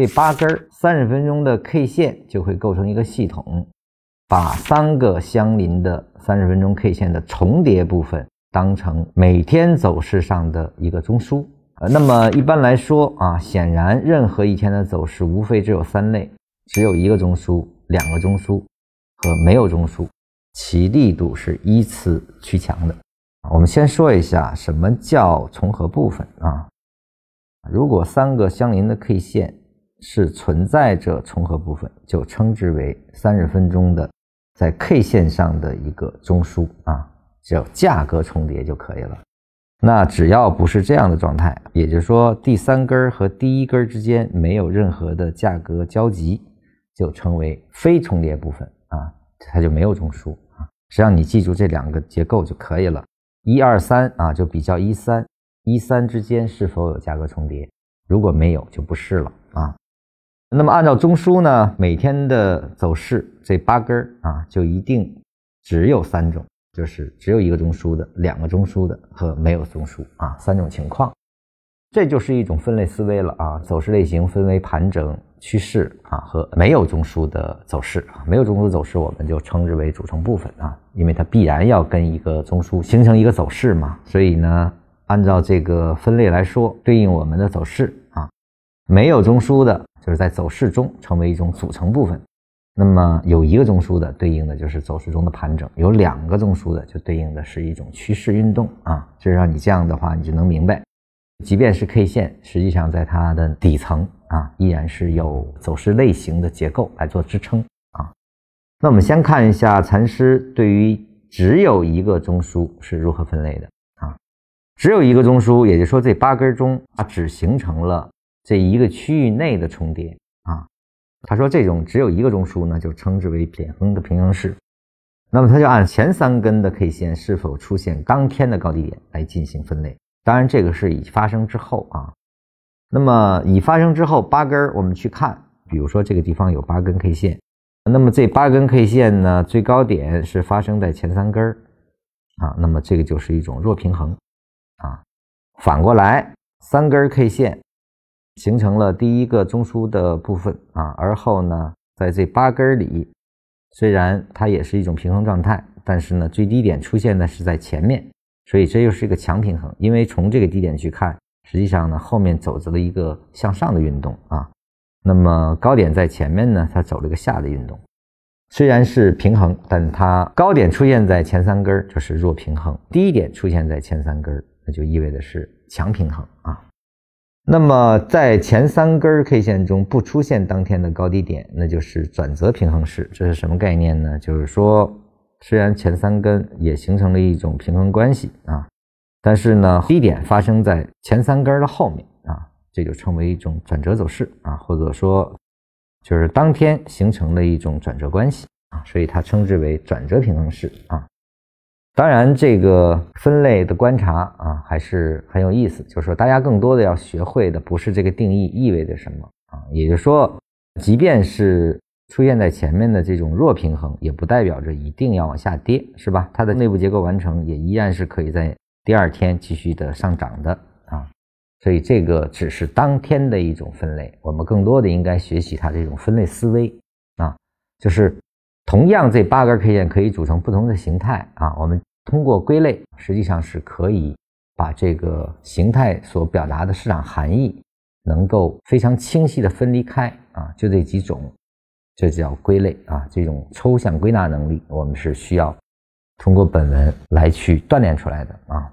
这八根三十分钟的 K 线就会构成一个系统，把三个相邻的三十分钟 K 线的重叠部分当成每天走势上的一个中枢。呃，那么一般来说啊，显然任何一天的走势无非只有三类，只有一个中枢、两个中枢和没有中枢，其力度是依次趋强的。我们先说一下什么叫重合部分啊？如果三个相邻的 K 线是存在着重合部分，就称之为三十分钟的在 K 线上的一个中枢啊，只有价格重叠就可以了。那只要不是这样的状态，也就是说第三根和第一根之间没有任何的价格交集，就称为非重叠部分啊，它就没有中枢啊。只要你记住这两个结构就可以了。一二三啊，就比较一三一三之间是否有价格重叠，如果没有就不是了啊。那么按照中枢呢，每天的走势这八根啊，就一定只有三种。就是只有一个中枢的、两个中枢的和没有中枢啊，三种情况，这就是一种分类思维了啊。走势类型分为盘整、趋势啊和没有中枢的走势啊。没有中枢的走势我们就称之为组成部分啊，因为它必然要跟一个中枢形成一个走势嘛。所以呢，按照这个分类来说，对应我们的走势啊，没有中枢的就是在走势中成为一种组成部分。那么有一个中枢的对应的就是走势中的盘整，有两个中枢的就对应的是一种趋势运动啊。就是让你这样的话，你就能明白，即便是 K 线，实际上在它的底层啊，依然是有走势类型的结构来做支撑啊。那我们先看一下禅师对于只有一个中枢是如何分类的啊？只有一个中枢，也就是说这八根中它只形成了这一个区域内的重叠啊。他说：“这种只有一个中枢呢，就称之为扁横的平衡式。那么，他就按前三根的 K 线是否出现当天的高低点来进行分类。当然，这个是已发生之后啊。那么，已发生之后八根，我们去看，比如说这个地方有八根 K 线，那么这八根 K 线呢，最高点是发生在前三根啊。那么，这个就是一种弱平衡啊。反过来，三根 K 线。”形成了第一个中枢的部分啊，而后呢，在这八根里，虽然它也是一种平衡状态，但是呢，最低点出现的是在前面，所以这又是一个强平衡。因为从这个低点去看，实际上呢，后面走着了一个向上的运动啊。那么高点在前面呢，它走了一个下的运动，虽然是平衡，但它高点出现在前三根就是弱平衡，低点出现在前三根那就意味着是强平衡啊。那么在前三根 K 线中不出现当天的高低点，那就是转折平衡式。这是什么概念呢？就是说，虽然前三根也形成了一种平衡关系啊，但是呢，低点发生在前三根的后面啊，这就称为一种转折走势啊，或者说就是当天形成了一种转折关系啊，所以它称之为转折平衡式啊。当然，这个分类的观察啊，还是很有意思。就是说，大家更多的要学会的不是这个定义意味着什么啊，也就是说，即便是出现在前面的这种弱平衡，也不代表着一定要往下跌，是吧？它的内部结构完成，也依然是可以在第二天继续的上涨的啊。所以，这个只是当天的一种分类。我们更多的应该学习它这种分类思维啊，就是。同样，这八根 K 线可以组成不同的形态啊。我们通过归类，实际上是可以把这个形态所表达的市场含义能够非常清晰的分离开啊。就这几种，这叫归类啊。这种抽象归纳能力，我们是需要通过本文来去锻炼出来的啊。